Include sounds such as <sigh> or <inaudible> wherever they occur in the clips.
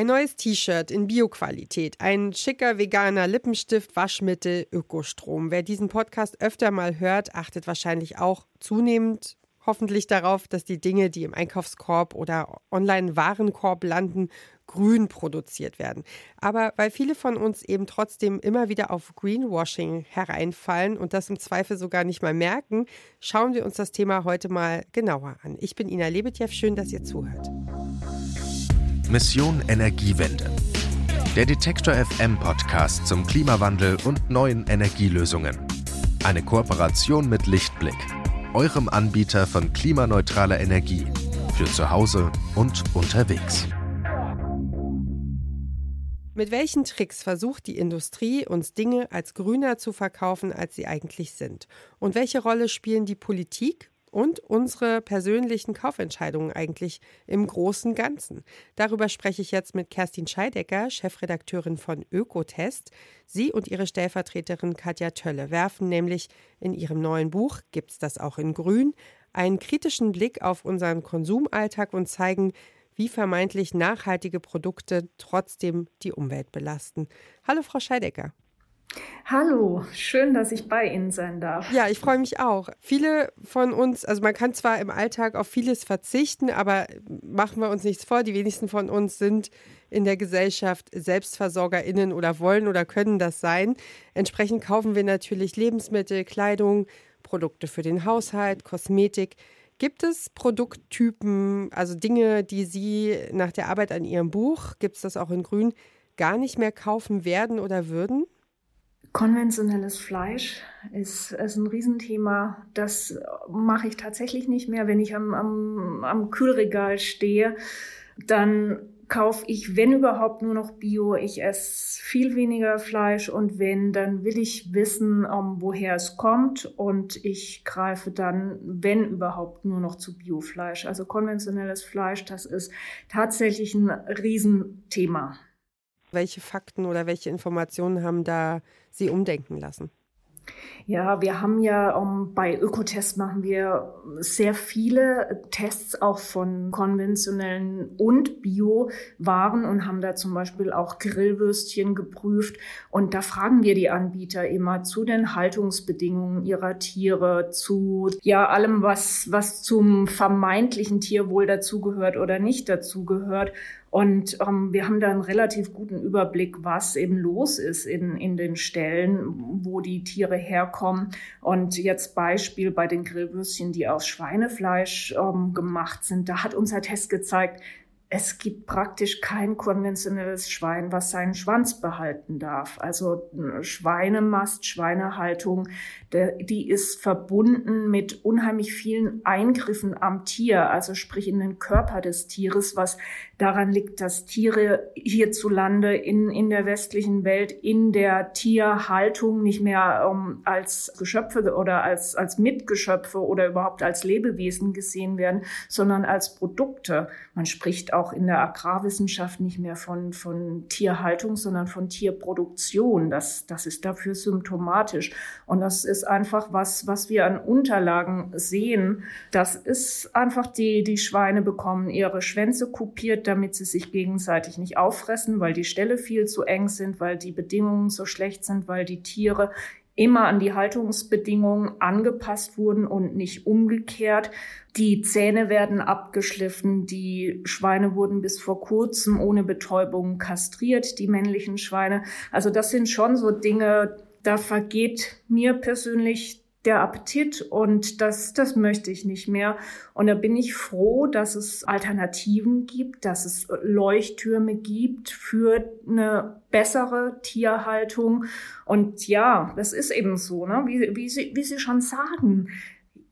Ein neues T-Shirt in Bioqualität, ein schicker veganer Lippenstift, Waschmittel, Ökostrom. Wer diesen Podcast öfter mal hört, achtet wahrscheinlich auch zunehmend hoffentlich darauf, dass die Dinge, die im Einkaufskorb oder Online-Warenkorb landen, grün produziert werden. Aber weil viele von uns eben trotzdem immer wieder auf Greenwashing hereinfallen und das im Zweifel sogar nicht mal merken, schauen wir uns das Thema heute mal genauer an. Ich bin Ina Lebetjew, schön, dass ihr zuhört. Mission Energiewende. Der Detektor FM Podcast zum Klimawandel und neuen Energielösungen. Eine Kooperation mit Lichtblick, eurem Anbieter von klimaneutraler Energie für zu Hause und unterwegs. Mit welchen Tricks versucht die Industrie, uns Dinge als grüner zu verkaufen, als sie eigentlich sind? Und welche Rolle spielen die Politik und unsere persönlichen Kaufentscheidungen eigentlich im großen Ganzen. Darüber spreche ich jetzt mit Kerstin Scheidecker, Chefredakteurin von Ökotest. Sie und ihre Stellvertreterin Katja Tölle werfen nämlich in ihrem neuen Buch Gibt's das auch in Grün einen kritischen Blick auf unseren Konsumalltag und zeigen, wie vermeintlich nachhaltige Produkte trotzdem die Umwelt belasten. Hallo, Frau Scheidecker. Hallo, schön, dass ich bei Ihnen sein darf. Ja, ich freue mich auch. Viele von uns, also man kann zwar im Alltag auf vieles verzichten, aber machen wir uns nichts vor, die wenigsten von uns sind in der Gesellschaft SelbstversorgerInnen oder wollen oder können das sein. Entsprechend kaufen wir natürlich Lebensmittel, Kleidung, Produkte für den Haushalt, Kosmetik. Gibt es Produkttypen, also Dinge, die Sie nach der Arbeit an Ihrem Buch, gibt es das auch in Grün, gar nicht mehr kaufen werden oder würden? Konventionelles Fleisch ist, ist ein Riesenthema. Das mache ich tatsächlich nicht mehr. Wenn ich am, am, am Kühlregal stehe, dann kaufe ich, wenn überhaupt, nur noch Bio. Ich esse viel weniger Fleisch und wenn, dann will ich wissen, um, woher es kommt und ich greife dann, wenn überhaupt, nur noch zu Biofleisch. Also konventionelles Fleisch, das ist tatsächlich ein Riesenthema. Welche Fakten oder welche Informationen haben da Sie umdenken lassen? Ja, wir haben ja um, bei Ökotest machen wir sehr viele Tests auch von konventionellen und Bio-Waren und haben da zum Beispiel auch Grillwürstchen geprüft. Und da fragen wir die Anbieter immer zu den Haltungsbedingungen ihrer Tiere, zu ja allem, was, was zum vermeintlichen Tierwohl dazugehört oder nicht dazugehört. Und ähm, wir haben da einen relativ guten Überblick, was eben los ist in, in den Stellen, wo die Tiere herkommen. Und jetzt Beispiel bei den Grillwürstchen, die aus Schweinefleisch ähm, gemacht sind. Da hat unser Test gezeigt, es gibt praktisch kein konventionelles Schwein, was seinen Schwanz behalten darf. Also Schweinemast, Schweinehaltung, die ist verbunden mit unheimlich vielen Eingriffen am Tier, also sprich in den Körper des Tieres, was daran liegt, dass Tiere hierzulande in, in der westlichen Welt in der Tierhaltung nicht mehr um, als Geschöpfe oder als, als Mitgeschöpfe oder überhaupt als Lebewesen gesehen werden, sondern als Produkte. Man spricht auch in der Agrarwissenschaft nicht mehr von, von Tierhaltung, sondern von Tierproduktion. Das, das ist dafür symptomatisch. Und das ist einfach was, was wir an Unterlagen sehen. Das ist einfach die, die Schweine bekommen ihre Schwänze kopiert, damit sie sich gegenseitig nicht auffressen, weil die Ställe viel zu eng sind, weil die Bedingungen so schlecht sind, weil die Tiere immer an die Haltungsbedingungen angepasst wurden und nicht umgekehrt. Die Zähne werden abgeschliffen, die Schweine wurden bis vor kurzem ohne Betäubung kastriert, die männlichen Schweine. Also das sind schon so Dinge, da vergeht mir persönlich der Appetit und das, das möchte ich nicht mehr. Und da bin ich froh, dass es Alternativen gibt, dass es Leuchttürme gibt für eine bessere Tierhaltung. Und ja, das ist eben so, ne? wie, wie, Sie, wie Sie schon sagen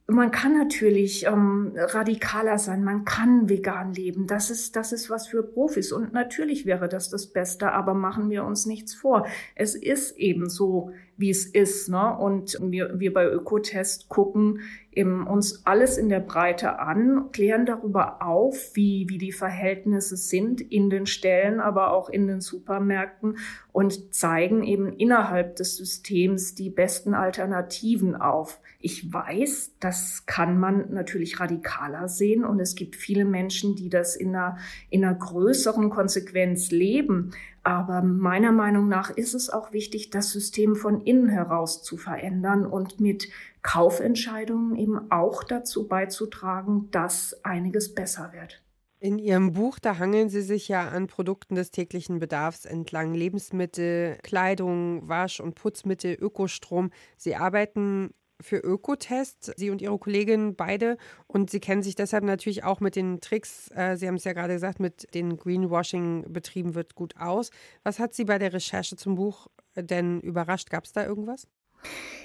man kann natürlich ähm, radikaler sein, man kann vegan leben. Das ist, das ist was für Profis. Und natürlich wäre das das Beste, aber machen wir uns nichts vor. Es ist eben so, wie es ist. Ne? Und wir, wir bei Ökotest gucken eben uns alles in der Breite an, klären darüber auf, wie, wie die Verhältnisse sind in den Stellen, aber auch in den Supermärkten und zeigen eben innerhalb des Systems die besten Alternativen auf. Ich weiß, das kann man natürlich radikaler sehen und es gibt viele Menschen, die das in einer, in einer größeren Konsequenz leben. Aber meiner Meinung nach ist es auch wichtig, das System von innen heraus zu verändern und mit Kaufentscheidungen eben auch dazu beizutragen, dass einiges besser wird. In Ihrem Buch, da hangeln Sie sich ja an Produkten des täglichen Bedarfs entlang. Lebensmittel, Kleidung, Wasch- und Putzmittel, Ökostrom. Sie arbeiten für Ökotest, Sie und Ihre Kollegin beide. Und Sie kennen sich deshalb natürlich auch mit den Tricks, äh, Sie haben es ja gerade gesagt, mit den Greenwashing-Betrieben wird gut aus. Was hat Sie bei der Recherche zum Buch denn überrascht? Gab es da irgendwas?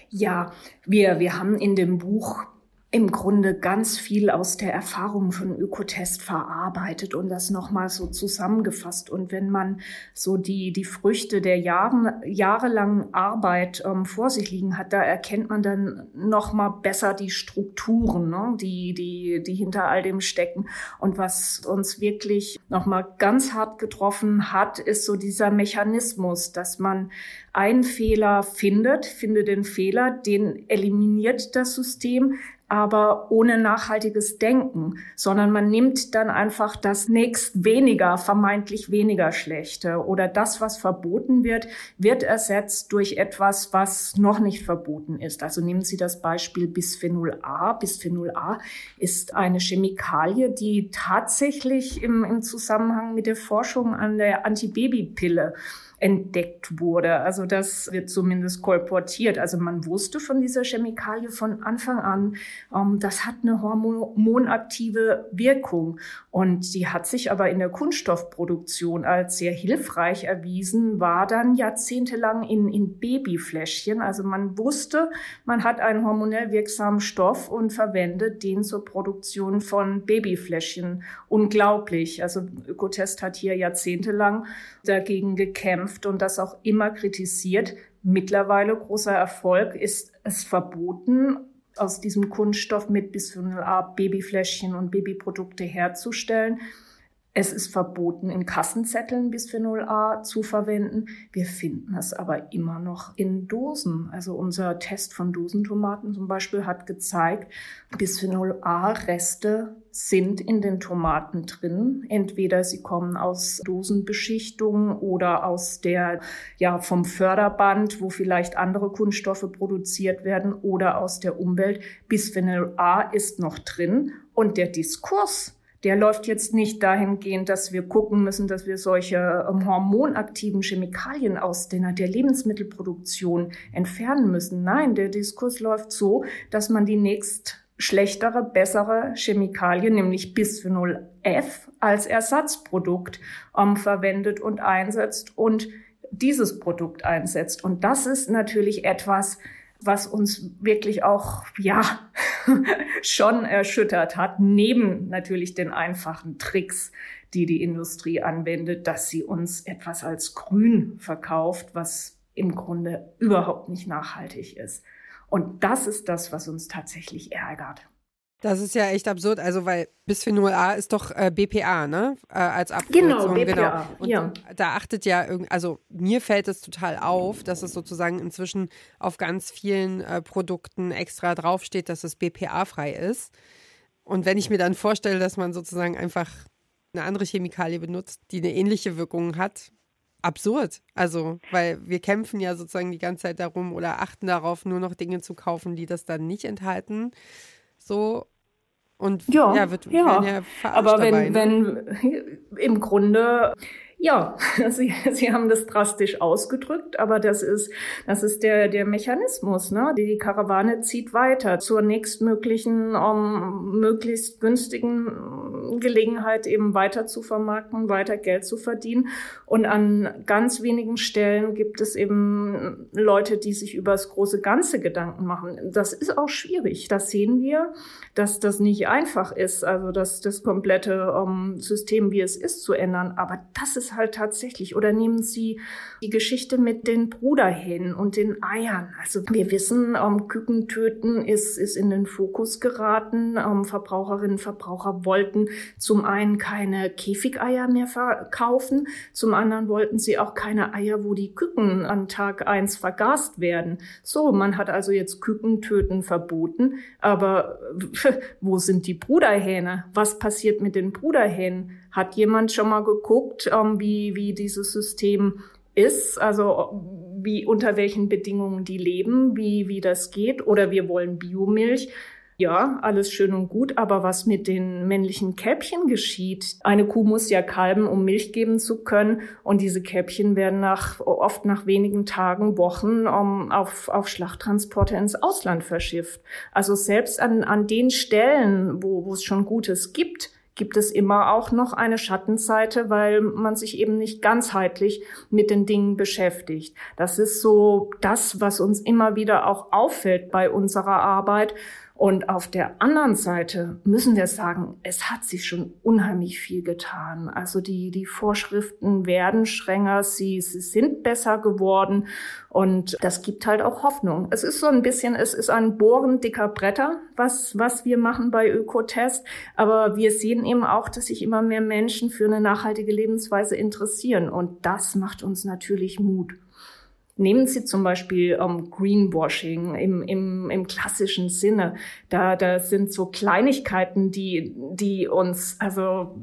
Ja, wir, wir haben in dem Buch im Grunde ganz viel aus der Erfahrung von Ökotest verarbeitet und das nochmal so zusammengefasst. Und wenn man so die, die Früchte der Jahren, jahrelangen Arbeit ähm, vor sich liegen hat, da erkennt man dann nochmal besser die Strukturen, ne, die, die, die hinter all dem stecken. Und was uns wirklich nochmal ganz hart getroffen hat, ist so dieser Mechanismus, dass man einen Fehler findet, findet den Fehler, den eliminiert das System, aber ohne nachhaltiges Denken, sondern man nimmt dann einfach das nächst weniger, vermeintlich weniger Schlechte oder das, was verboten wird, wird ersetzt durch etwas, was noch nicht verboten ist. Also nehmen Sie das Beispiel Bisphenol A. Bisphenol A ist eine Chemikalie, die tatsächlich im, im Zusammenhang mit der Forschung an der Antibabypille entdeckt wurde. Also das wird zumindest kolportiert. Also man wusste von dieser Chemikalie von Anfang an, das hat eine hormonaktive Wirkung. Und die hat sich aber in der Kunststoffproduktion als sehr hilfreich erwiesen, war dann jahrzehntelang in, in Babyfläschchen. Also man wusste, man hat einen hormonell wirksamen Stoff und verwendet den zur Produktion von Babyfläschchen. Unglaublich. Also Ökotest hat hier jahrzehntelang dagegen gekämpft und das auch immer kritisiert. Mittlerweile großer Erfolg ist es verboten, aus diesem Kunststoff mit Bisphenol A Babyfläschchen und Babyprodukte herzustellen. Es ist verboten, in Kassenzetteln Bisphenol A zu verwenden. Wir finden es aber immer noch in Dosen. Also unser Test von Dosentomaten zum Beispiel hat gezeigt, Bisphenol A-Reste sind in den Tomaten drin. Entweder sie kommen aus Dosenbeschichtung oder aus der, ja, vom Förderband, wo vielleicht andere Kunststoffe produziert werden oder aus der Umwelt. Bisphenol A ist noch drin und der Diskurs der läuft jetzt nicht dahingehend, dass wir gucken müssen, dass wir solche ähm, hormonaktiven Chemikalien aus der, der Lebensmittelproduktion entfernen müssen. Nein, der Diskurs läuft so, dass man die nächst schlechtere, bessere Chemikalie, nämlich Bisphenol F, als Ersatzprodukt ähm, verwendet und einsetzt und dieses Produkt einsetzt. Und das ist natürlich etwas, was uns wirklich auch, ja, <laughs> schon erschüttert hat, neben natürlich den einfachen Tricks, die die Industrie anwendet, dass sie uns etwas als grün verkauft, was im Grunde überhaupt nicht nachhaltig ist. Und das ist das, was uns tatsächlich ärgert. Das ist ja echt absurd, also weil Bisphenol A ist doch äh, BPA, ne? Äh, als Abkürzung. Genau, BPA, genau. Und ja. da achtet ja irgendwie, also mir fällt es total auf, dass es sozusagen inzwischen auf ganz vielen äh, Produkten extra draufsteht, dass es BPA-frei ist. Und wenn ich mir dann vorstelle, dass man sozusagen einfach eine andere Chemikalie benutzt, die eine ähnliche Wirkung hat, absurd. Also, weil wir kämpfen ja sozusagen die ganze Zeit darum oder achten darauf, nur noch Dinge zu kaufen, die das dann nicht enthalten. So, und ja, ja wird ja. ja aber wenn, dabei, ne? wenn im Grunde ja, <laughs> Sie, Sie haben das drastisch ausgedrückt, aber das ist, das ist der, der Mechanismus. Ne? Die Karawane zieht weiter zur nächstmöglichen, um, möglichst günstigen Gelegenheit eben weiter zu vermarkten, weiter Geld zu verdienen. Und an ganz wenigen Stellen gibt es eben Leute, die sich über das große Ganze Gedanken machen. Das ist auch schwierig. Das sehen wir, dass das nicht einfach ist, also das, das komplette um, System, wie es ist, zu ändern. Aber das ist halt tatsächlich. Oder nehmen Sie die Geschichte mit den Bruderhähnen und den Eiern. Also wir wissen, ähm, Kükentöten ist, ist in den Fokus geraten. Ähm, Verbraucherinnen und Verbraucher wollten zum einen keine Käfigeier mehr verkaufen, zum anderen wollten sie auch keine Eier, wo die Küken an Tag eins vergast werden. So, man hat also jetzt Kükentöten verboten, aber <laughs> wo sind die Bruderhähne? Was passiert mit den Bruderhähnen? Hat jemand schon mal geguckt, ähm, wie, wie dieses System ist? Also wie unter welchen Bedingungen die leben, wie, wie das geht? Oder wir wollen Biomilch. Ja, alles schön und gut, aber was mit den männlichen Käppchen geschieht? Eine Kuh muss ja kalben, um Milch geben zu können. Und diese Käppchen werden nach, oft nach wenigen Tagen, Wochen um, auf, auf Schlachttransporte ins Ausland verschifft. Also selbst an, an den Stellen, wo, wo es schon Gutes gibt, gibt es immer auch noch eine Schattenseite, weil man sich eben nicht ganzheitlich mit den Dingen beschäftigt. Das ist so das, was uns immer wieder auch auffällt bei unserer Arbeit. Und auf der anderen Seite müssen wir sagen, es hat sich schon unheimlich viel getan. Also die, die Vorschriften werden strenger, sie, sie sind besser geworden und das gibt halt auch Hoffnung. Es ist so ein bisschen, es ist ein Bohren dicker Bretter, was, was wir machen bei Ökotest. Aber wir sehen eben auch, dass sich immer mehr Menschen für eine nachhaltige Lebensweise interessieren und das macht uns natürlich Mut. Nehmen Sie zum Beispiel ähm, Greenwashing im, im, im klassischen Sinne. Da, da sind so Kleinigkeiten, die, die uns, also,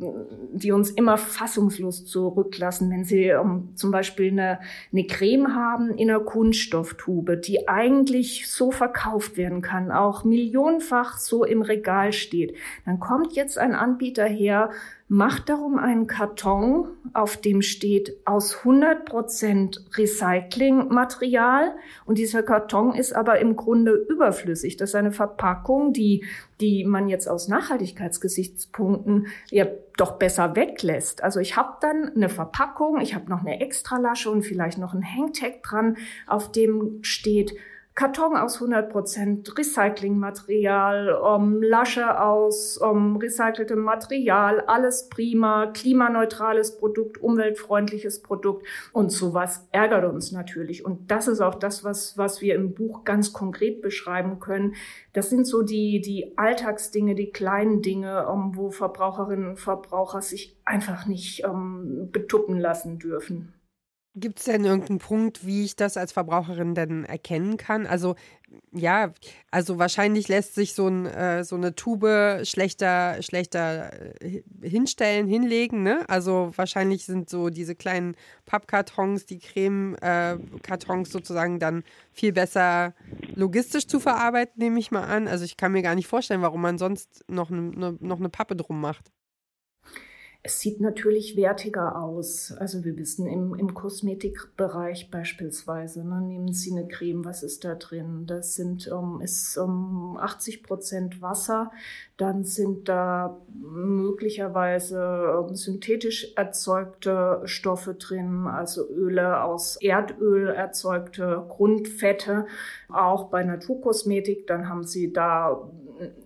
die uns immer fassungslos zurücklassen. Wenn Sie ähm, zum Beispiel eine, eine Creme haben in einer Kunststofftube, die eigentlich so verkauft werden kann, auch millionenfach so im Regal steht, dann kommt jetzt ein Anbieter her, macht darum einen Karton, auf dem steht aus 100% Recyclingmaterial und dieser Karton ist aber im Grunde überflüssig. Das ist eine Verpackung, die, die man jetzt aus Nachhaltigkeitsgesichtspunkten ja doch besser weglässt. Also ich habe dann eine Verpackung, ich habe noch eine Extralasche und vielleicht noch ein Hangtag dran, auf dem steht Karton aus 100% Recyclingmaterial, um, Lasche aus um, recyceltem Material, alles prima, klimaneutrales Produkt, umweltfreundliches Produkt und sowas ärgert uns natürlich. Und das ist auch das, was, was wir im Buch ganz konkret beschreiben können. Das sind so die, die Alltagsdinge, die kleinen Dinge, um, wo Verbraucherinnen und Verbraucher sich einfach nicht betuppen lassen dürfen. Gibt es denn irgendeinen Punkt, wie ich das als Verbraucherin denn erkennen kann? Also ja, also wahrscheinlich lässt sich so, ein, äh, so eine Tube schlechter, schlechter äh, hinstellen, hinlegen. Ne? Also wahrscheinlich sind so diese kleinen Pappkartons, die Creme-Kartons äh, sozusagen dann viel besser logistisch zu verarbeiten, nehme ich mal an. Also ich kann mir gar nicht vorstellen, warum man sonst noch, ne, noch eine Pappe drum macht. Es sieht natürlich wertiger aus. Also wir wissen im, im Kosmetikbereich beispielsweise, ne, nehmen Sie eine Creme, was ist da drin? Das sind um, ist um 80 Prozent Wasser, dann sind da möglicherweise um, synthetisch erzeugte Stoffe drin, also Öle aus Erdöl erzeugte Grundfette, auch bei Naturkosmetik. Dann haben Sie da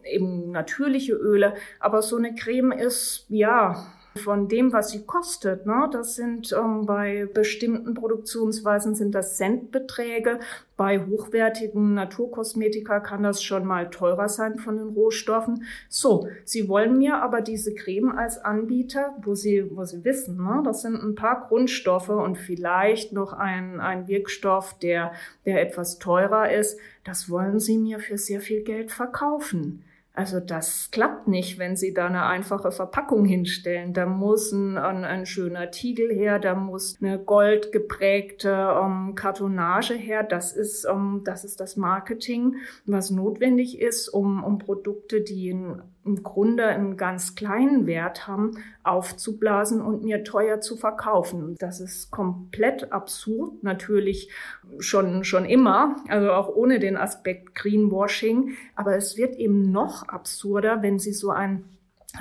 eben natürliche Öle, aber so eine Creme ist ja von dem, was sie kostet. Ne? Das sind ähm, bei bestimmten Produktionsweisen sind das Centbeträge. Bei hochwertigen Naturkosmetika kann das schon mal teurer sein von den Rohstoffen. So, Sie wollen mir aber diese Creme als Anbieter, wo Sie, wo Sie wissen, ne, das sind ein paar Grundstoffe und vielleicht noch ein, ein Wirkstoff, der, der etwas teurer ist. Das wollen Sie mir für sehr viel Geld verkaufen. Also das klappt nicht, wenn Sie da eine einfache Verpackung hinstellen. Da muss ein, ein, ein schöner Tiegel her, da muss eine goldgeprägte um, ähm, Kartonage her. Das ist, um, ähm, das ist das Marketing, was notwendig ist, um, um Produkte, die in im Grunde einen ganz kleinen Wert haben, aufzublasen und mir teuer zu verkaufen. Das ist komplett absurd, natürlich schon, schon immer, also auch ohne den Aspekt Greenwashing. Aber es wird eben noch absurder, wenn Sie so ein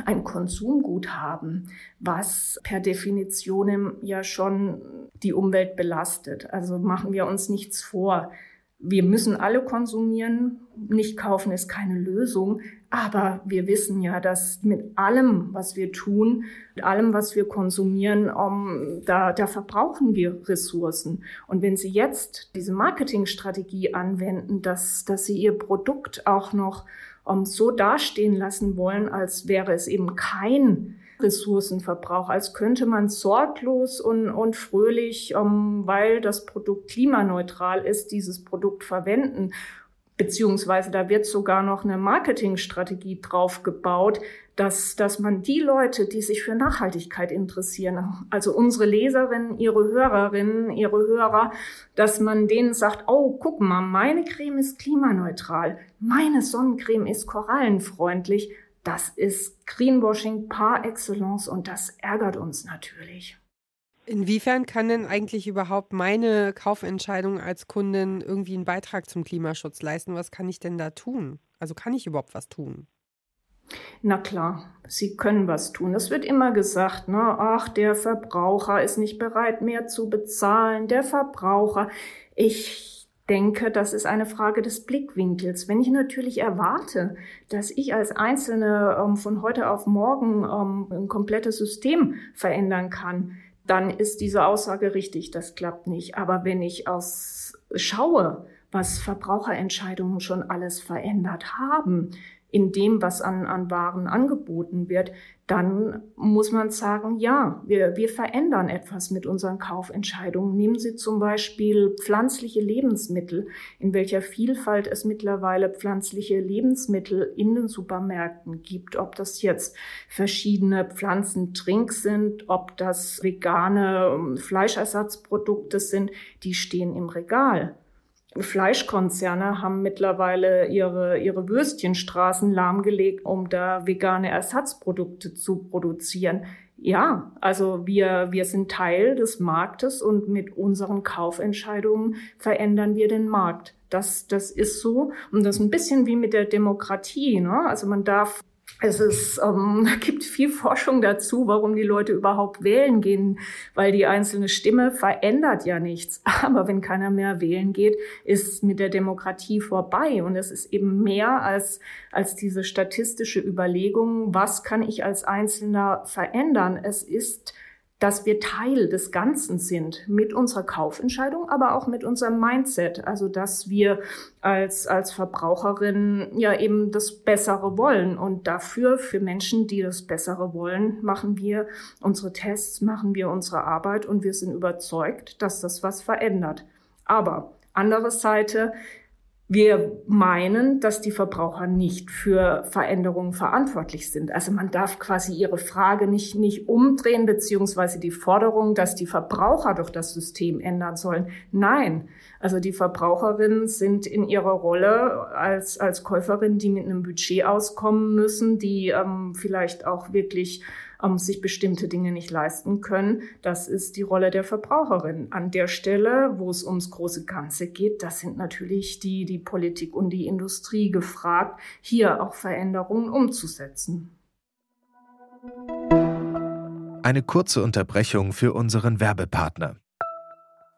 ein Konsumgut haben, was per Definition ja schon die Umwelt belastet. Also machen wir uns nichts vor wir müssen alle konsumieren. Nicht kaufen ist keine Lösung. Aber wir wissen ja, dass mit allem, was wir tun, mit allem, was wir konsumieren, um, da, da verbrauchen wir Ressourcen. Und wenn Sie jetzt diese Marketingstrategie anwenden, dass, dass Sie Ihr Produkt auch noch um, so dastehen lassen wollen, als wäre es eben kein Ressourcenverbrauch, als könnte man sorglos und, und fröhlich, um, weil das Produkt klimaneutral ist, dieses Produkt verwenden. Beziehungsweise da wird sogar noch eine Marketingstrategie drauf gebaut, dass, dass man die Leute, die sich für Nachhaltigkeit interessieren, also unsere Leserinnen, ihre Hörerinnen, ihre Hörer, dass man denen sagt, oh, guck mal, meine Creme ist klimaneutral, meine Sonnencreme ist korallenfreundlich, das ist Greenwashing par excellence und das ärgert uns natürlich. Inwiefern kann denn eigentlich überhaupt meine Kaufentscheidung als Kundin irgendwie einen Beitrag zum Klimaschutz leisten? Was kann ich denn da tun? Also kann ich überhaupt was tun? Na klar, Sie können was tun. Es wird immer gesagt, ne, ach, der Verbraucher ist nicht bereit, mehr zu bezahlen. Der Verbraucher. Ich denke, das ist eine Frage des Blickwinkels. Wenn ich natürlich erwarte, dass ich als Einzelne ähm, von heute auf morgen ähm, ein komplettes System verändern kann, dann ist diese Aussage richtig, das klappt nicht. Aber wenn ich aus schaue, was Verbraucherentscheidungen schon alles verändert haben, in dem, was an, an Waren angeboten wird, dann muss man sagen, ja, wir, wir verändern etwas mit unseren Kaufentscheidungen. Nehmen Sie zum Beispiel pflanzliche Lebensmittel, in welcher Vielfalt es mittlerweile pflanzliche Lebensmittel in den Supermärkten gibt, ob das jetzt verschiedene Pflanzendrinks sind, ob das vegane ähm, Fleischersatzprodukte sind, die stehen im Regal. Fleischkonzerne haben mittlerweile ihre, ihre Würstchenstraßen lahmgelegt, um da vegane Ersatzprodukte zu produzieren. Ja, also wir, wir sind Teil des Marktes und mit unseren Kaufentscheidungen verändern wir den Markt. Das, das ist so. Und das ist ein bisschen wie mit der Demokratie. Ne? Also man darf es ist, ähm, <laughs> gibt viel Forschung dazu, warum die Leute überhaupt wählen gehen, weil die einzelne Stimme verändert ja nichts. <laughs> Aber wenn keiner mehr wählen geht, ist mit der Demokratie vorbei. Und es ist eben mehr als, als diese statistische Überlegung, was kann ich als Einzelner verändern. Es ist dass wir Teil des Ganzen sind mit unserer Kaufentscheidung, aber auch mit unserem Mindset. Also, dass wir als, als Verbraucherin ja eben das Bessere wollen. Und dafür, für Menschen, die das Bessere wollen, machen wir unsere Tests, machen wir unsere Arbeit und wir sind überzeugt, dass das was verändert. Aber andere Seite, wir meinen, dass die Verbraucher nicht für Veränderungen verantwortlich sind. Also man darf quasi ihre Frage nicht, nicht umdrehen, beziehungsweise die Forderung, dass die Verbraucher doch das System ändern sollen. Nein. Also die Verbraucherinnen sind in ihrer Rolle als, als Käuferin, die mit einem Budget auskommen müssen, die ähm, vielleicht auch wirklich ähm, sich bestimmte Dinge nicht leisten können. Das ist die Rolle der Verbraucherin. An der Stelle, wo es ums große Ganze geht, das sind natürlich die, die Politik und die Industrie gefragt, hier auch Veränderungen umzusetzen. Eine kurze Unterbrechung für unseren Werbepartner.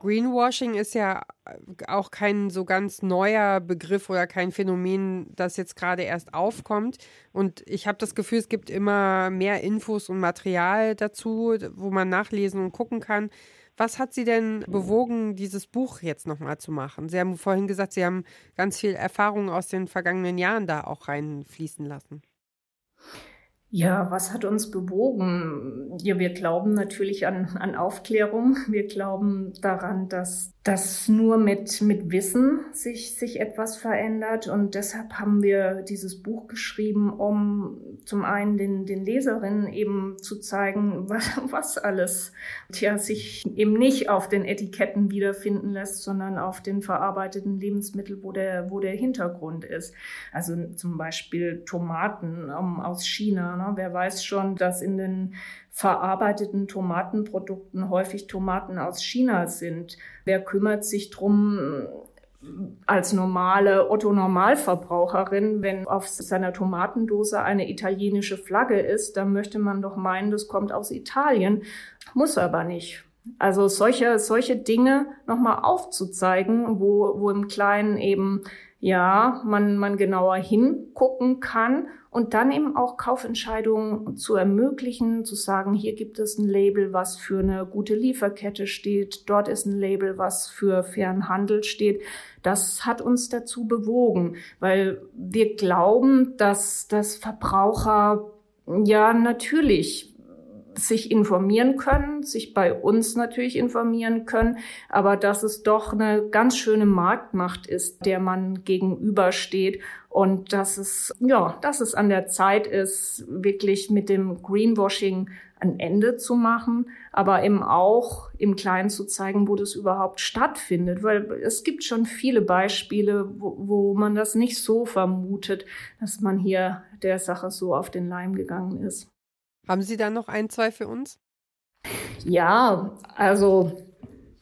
Greenwashing ist ja äh, auch kein so ganz neuer Begriff oder kein Phänomen, das jetzt gerade erst aufkommt. Und ich habe das Gefühl, es gibt immer mehr Infos und Material dazu, wo man nachlesen und gucken kann. Was hat Sie denn bewogen, dieses Buch jetzt nochmal zu machen? Sie haben vorhin gesagt, Sie haben ganz viel Erfahrung aus den vergangenen Jahren da auch reinfließen lassen. Ja, was hat uns bewogen? Ja, wir glauben natürlich an, an Aufklärung. Wir glauben daran, dass dass nur mit, mit Wissen sich, sich etwas verändert. Und deshalb haben wir dieses Buch geschrieben, um zum einen den, den Leserinnen eben zu zeigen, <laughs> was, was alles tja, sich eben nicht auf den Etiketten wiederfinden lässt, sondern auf den verarbeiteten Lebensmitteln, wo der, wo der Hintergrund ist. Also zum Beispiel Tomaten um, aus China. Ne? Wer weiß schon, dass in den verarbeiteten Tomatenprodukten häufig Tomaten aus China sind. Wer kümmert sich drum, als normale Otto-Normalverbraucherin, wenn auf seiner Tomatendose eine italienische Flagge ist, dann möchte man doch meinen, das kommt aus Italien. Muss aber nicht. Also solche, solche Dinge nochmal aufzuzeigen, wo, wo im Kleinen eben, ja, man, man genauer hingucken kann und dann eben auch Kaufentscheidungen zu ermöglichen, zu sagen, hier gibt es ein Label, was für eine gute Lieferkette steht, dort ist ein Label, was für fairen Handel steht. Das hat uns dazu bewogen, weil wir glauben, dass, dass Verbraucher ja natürlich sich informieren können, sich bei uns natürlich informieren können, aber dass es doch eine ganz schöne Marktmacht ist, der man gegenübersteht und dass es, ja, dass es an der Zeit ist, wirklich mit dem Greenwashing ein Ende zu machen, aber eben auch im Kleinen zu zeigen, wo das überhaupt stattfindet, weil es gibt schon viele Beispiele, wo, wo man das nicht so vermutet, dass man hier der Sache so auf den Leim gegangen ist. Haben Sie da noch ein, zwei für uns? Ja, also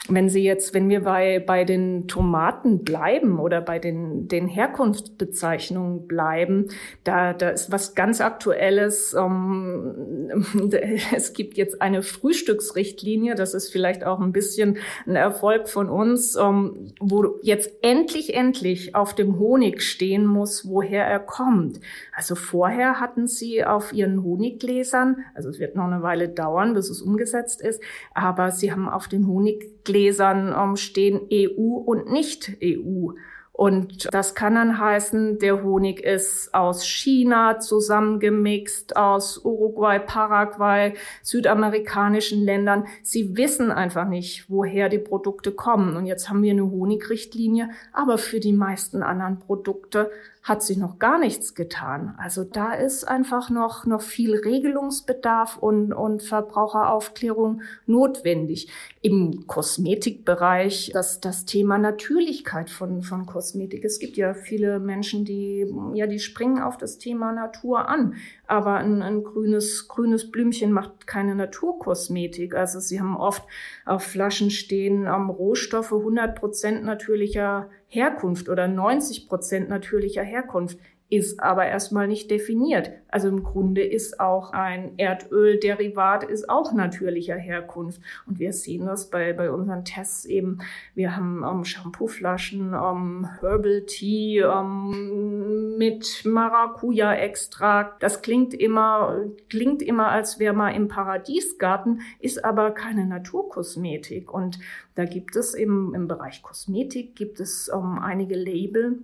wenn Sie jetzt, wenn wir bei, bei den Tomaten bleiben oder bei den, den Herkunftsbezeichnungen bleiben, da, da ist was ganz Aktuelles. Ähm, <laughs> es gibt jetzt eine Frühstücksrichtlinie, das ist vielleicht auch ein bisschen ein Erfolg von uns, ähm, wo jetzt endlich, endlich auf dem Honig stehen muss, woher er kommt. Also vorher hatten Sie auf Ihren Honiggläsern, also es wird noch eine Weile dauern, bis es umgesetzt ist, aber Sie haben auf den Honiggläsern Gläsern ähm, stehen EU und nicht EU. Und das kann dann heißen, der Honig ist aus China zusammengemixt, aus Uruguay, Paraguay, südamerikanischen Ländern. Sie wissen einfach nicht, woher die Produkte kommen. Und jetzt haben wir eine Honigrichtlinie, aber für die meisten anderen Produkte hat sich noch gar nichts getan. Also da ist einfach noch, noch viel Regelungsbedarf und, und Verbraucheraufklärung notwendig. Im Kosmetikbereich, das, das Thema Natürlichkeit von, von Kosmetik. Es gibt ja viele Menschen, die, ja, die springen auf das Thema Natur an. Aber ein, ein grünes, grünes Blümchen macht keine Naturkosmetik. Also sie haben oft auf Flaschen stehen um, Rohstoffe 100 Prozent natürlicher Herkunft oder 90 Prozent natürlicher Herkunft ist aber erstmal nicht definiert. Also im Grunde ist auch ein Erdölderivat ist auch natürlicher Herkunft. Und wir sehen das bei, bei unseren Tests eben. Wir haben ähm, Shampooflaschen, um, ähm, Herbal Tea um, ähm, mit Maracuja-Extrakt. Das klingt immer, klingt immer, als wäre man im Paradiesgarten, ist aber keine Naturkosmetik. Und da gibt es eben im Bereich Kosmetik gibt es um, einige Label,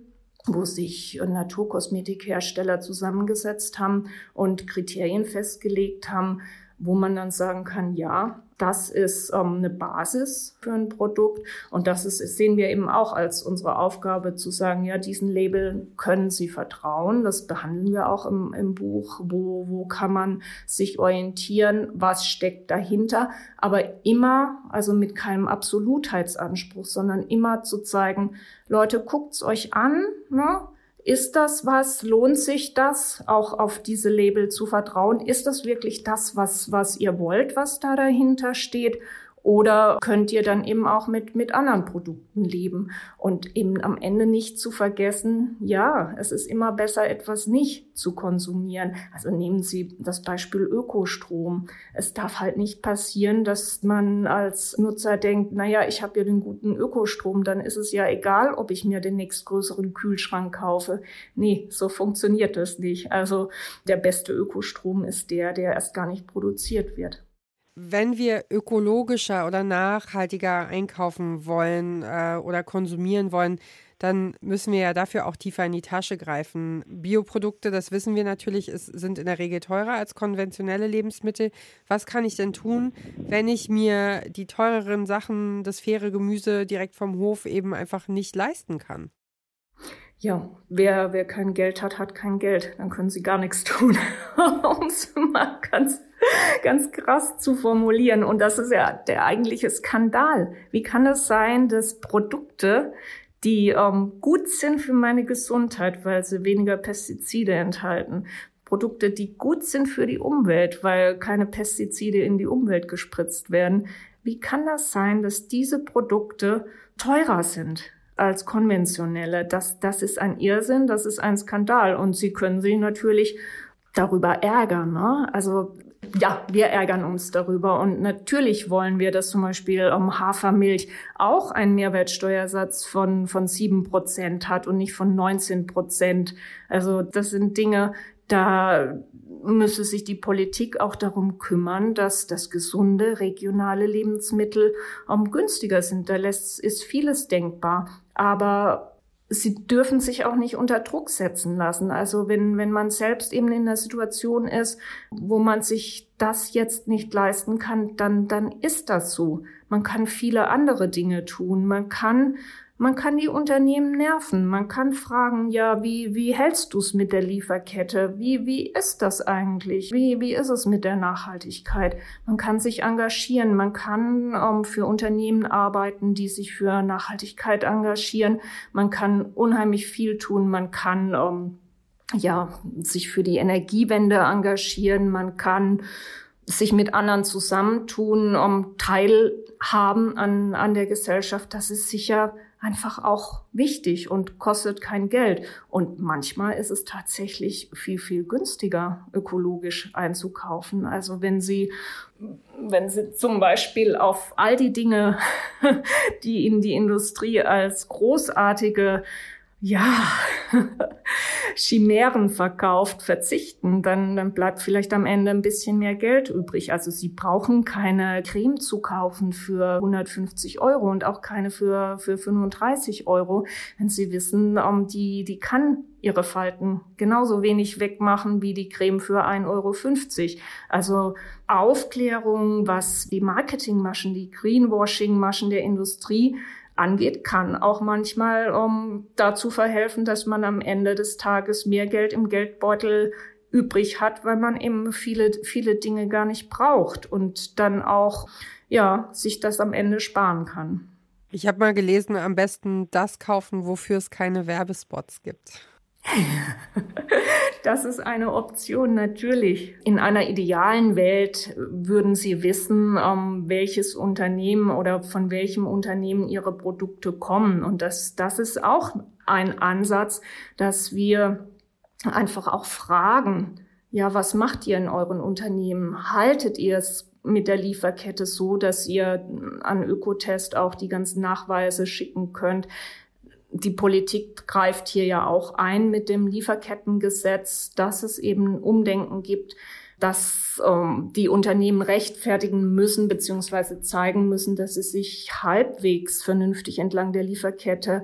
wo sich Naturkosmetikhersteller zusammengesetzt haben und Kriterien festgelegt haben, wo man dann sagen kann, ja, das ist ähm, eine Basis für ein Produkt und das ist, sehen wir eben auch als unsere Aufgabe zu sagen, ja, diesen Label können Sie vertrauen. Das behandeln wir auch im, im Buch. Wo, wo kann man sich orientieren? Was steckt dahinter? Aber immer, also mit keinem Absolutheitsanspruch, sondern immer zu zeigen, Leute, guckt's euch an, ne? Ist das was? Lohnt sich das, auch auf diese Label zu vertrauen? Ist das wirklich das, was, was ihr wollt, was da dahinter steht? Oder könnt ihr dann eben auch mit, mit anderen Produkten leben und eben am Ende nicht zu vergessen, ja, es ist immer besser, etwas nicht zu konsumieren. Also nehmen Sie das Beispiel Ökostrom. Es darf halt nicht passieren, dass man als Nutzer denkt, naja, ich habe ja den guten Ökostrom, dann ist es ja egal, ob ich mir den nächstgrößeren Kühlschrank kaufe. Nee, so funktioniert das nicht. Also der beste Ökostrom ist der, der erst gar nicht produziert wird. Wenn wir ökologischer oder nachhaltiger einkaufen wollen äh, oder konsumieren wollen, dann müssen wir ja dafür auch tiefer in die Tasche greifen. Bioprodukte, das wissen wir natürlich, ist, sind in der Regel teurer als konventionelle Lebensmittel. Was kann ich denn tun, wenn ich mir die teureren Sachen, das faire Gemüse direkt vom Hof eben einfach nicht leisten kann? Ja, wer, wer kein Geld hat, hat kein Geld. Dann können sie gar nichts tun, <laughs> um es mal ganz, <laughs> ganz krass zu formulieren. Und das ist ja der eigentliche Skandal. Wie kann es sein, dass Produkte, die ähm, gut sind für meine Gesundheit, weil sie weniger Pestizide enthalten. Produkte, die gut sind für die Umwelt, weil keine Pestizide in die Umwelt gespritzt werden. Wie kann das sein, dass diese Produkte teurer sind als konventionelle? Das, das ist ein Irrsinn, das ist ein Skandal. Und Sie können sich natürlich darüber ärgern. Ne? Also ja, wir ärgern uns darüber. Und natürlich wollen wir, dass zum Beispiel um, Hafermilch auch einen Mehrwertsteuersatz von, von sieben Prozent hat und nicht von 19 Prozent. Also das sind Dinge, da müsse sich die Politik auch darum kümmern, dass das gesunde regionale Lebensmittel um, günstiger sind. Da lässt, ist vieles denkbar. Aber sie dürfen sich auch nicht unter Druck setzen lassen. Also wenn, wenn man selbst eben in der Situation ist, wo man sich das jetzt nicht leisten kann, dann, dann ist das so. Man kann viele andere Dinge tun. Man kann man kann die Unternehmen nerven. Man kann fragen, ja, wie, wie hältst du es mit der Lieferkette? Wie, wie ist das eigentlich? Wie, wie ist es mit der Nachhaltigkeit? Man kann sich engagieren. Man kann ähm, für Unternehmen arbeiten, die sich für Nachhaltigkeit engagieren. Man kann unheimlich viel tun. Man kann, ähm, ja, sich für die Energiewende engagieren. Man kann sich mit anderen zusammentun, um teilhaben an, an der Gesellschaft. Das ist sicher einfach auch wichtig und kostet kein Geld. Und manchmal ist es tatsächlich viel, viel günstiger, ökologisch einzukaufen. Also wenn Sie, wenn Sie zum Beispiel auf all die Dinge, <laughs> die Ihnen die Industrie als großartige ja, <laughs> Chimären verkauft, verzichten, dann, dann bleibt vielleicht am Ende ein bisschen mehr Geld übrig. Also sie brauchen keine Creme zu kaufen für 150 Euro und auch keine für, für 35 Euro, wenn sie wissen, um, ähm, die, die kann ihre Falten genauso wenig wegmachen wie die Creme für 1,50 Euro. Also Aufklärung, was die Marketingmaschen, die Greenwashing-Maschen der Industrie angeht, kann auch manchmal um, dazu verhelfen, dass man am Ende des Tages mehr Geld im Geldbeutel übrig hat, weil man eben viele, viele Dinge gar nicht braucht und dann auch, ja, sich das am Ende sparen kann. Ich habe mal gelesen, am besten das kaufen, wofür es keine Werbespots gibt. <laughs> Das ist eine Option, natürlich. In einer idealen Welt würden Sie wissen, ähm, welches Unternehmen oder von welchem Unternehmen Ihre Produkte kommen. Und das, das ist auch ein Ansatz, dass wir einfach auch fragen, ja, was macht ihr in euren Unternehmen? Haltet ihr es mit der Lieferkette so, dass ihr an Ökotest auch die ganzen Nachweise schicken könnt? Die Politik greift hier ja auch ein mit dem Lieferkettengesetz, dass es eben Umdenken gibt, dass ähm, die Unternehmen rechtfertigen müssen beziehungsweise zeigen müssen, dass sie sich halbwegs vernünftig entlang der Lieferkette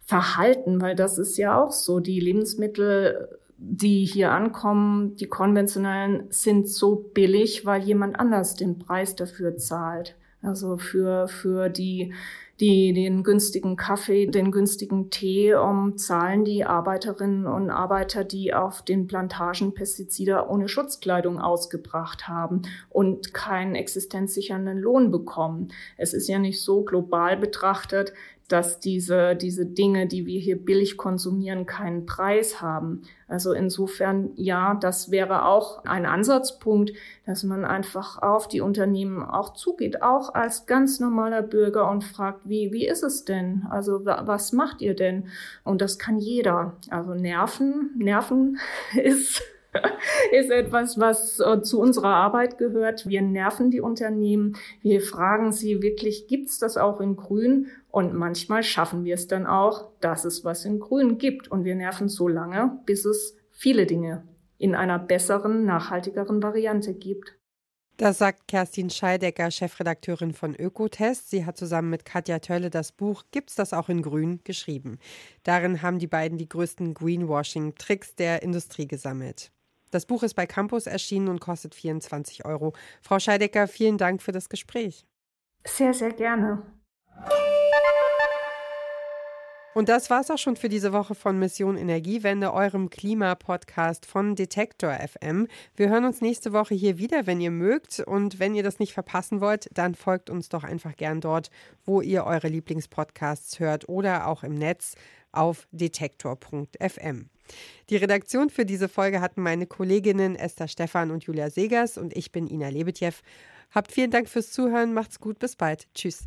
verhalten, weil das ist ja auch so. Die Lebensmittel, die hier ankommen, die konventionellen, sind so billig, weil jemand anders den Preis dafür zahlt. Also für, für die die den günstigen Kaffee, den günstigen Tee um, zahlen die Arbeiterinnen und Arbeiter, die auf den Plantagen Pestizide ohne Schutzkleidung ausgebracht haben und keinen existenzsichernden Lohn bekommen. Es ist ja nicht so global betrachtet, dass diese, diese Dinge, die wir hier billig konsumieren, keinen Preis haben. Also insofern, ja, das wäre auch ein Ansatzpunkt, dass man einfach auf die Unternehmen auch zugeht, auch als ganz normaler Bürger und fragt, wie, wie ist es denn? Also was macht ihr denn? Und das kann jeder. Also Nerven, Nerven <laughs> ist <laughs> ist etwas, was äh, zu unserer Arbeit gehört. Wir nerven die Unternehmen. Wir fragen sie wirklich, gibt's das auch in Grün? Und manchmal schaffen wir es dann auch, dass es was in Grün gibt. Und wir nerven so lange, bis es viele Dinge in einer besseren, nachhaltigeren Variante gibt. Das sagt Kerstin Scheidecker, Chefredakteurin von Ökotest. Sie hat zusammen mit Katja Tölle das Buch Gibt's das auch in Grün geschrieben. Darin haben die beiden die größten Greenwashing-Tricks der Industrie gesammelt. Das Buch ist bei Campus erschienen und kostet 24 Euro. Frau Scheidecker, vielen Dank für das Gespräch. Sehr, sehr gerne. Und das war's auch schon für diese Woche von Mission Energiewende, eurem Klimapodcast von Detektor FM. Wir hören uns nächste Woche hier wieder, wenn ihr mögt. Und wenn ihr das nicht verpassen wollt, dann folgt uns doch einfach gern dort, wo ihr eure Lieblingspodcasts hört oder auch im Netz auf detektor.fm. Die Redaktion für diese Folge hatten meine Kolleginnen Esther Stephan und Julia Segers und ich bin Ina Lebetjew. Habt vielen Dank fürs Zuhören, macht's gut, bis bald. Tschüss.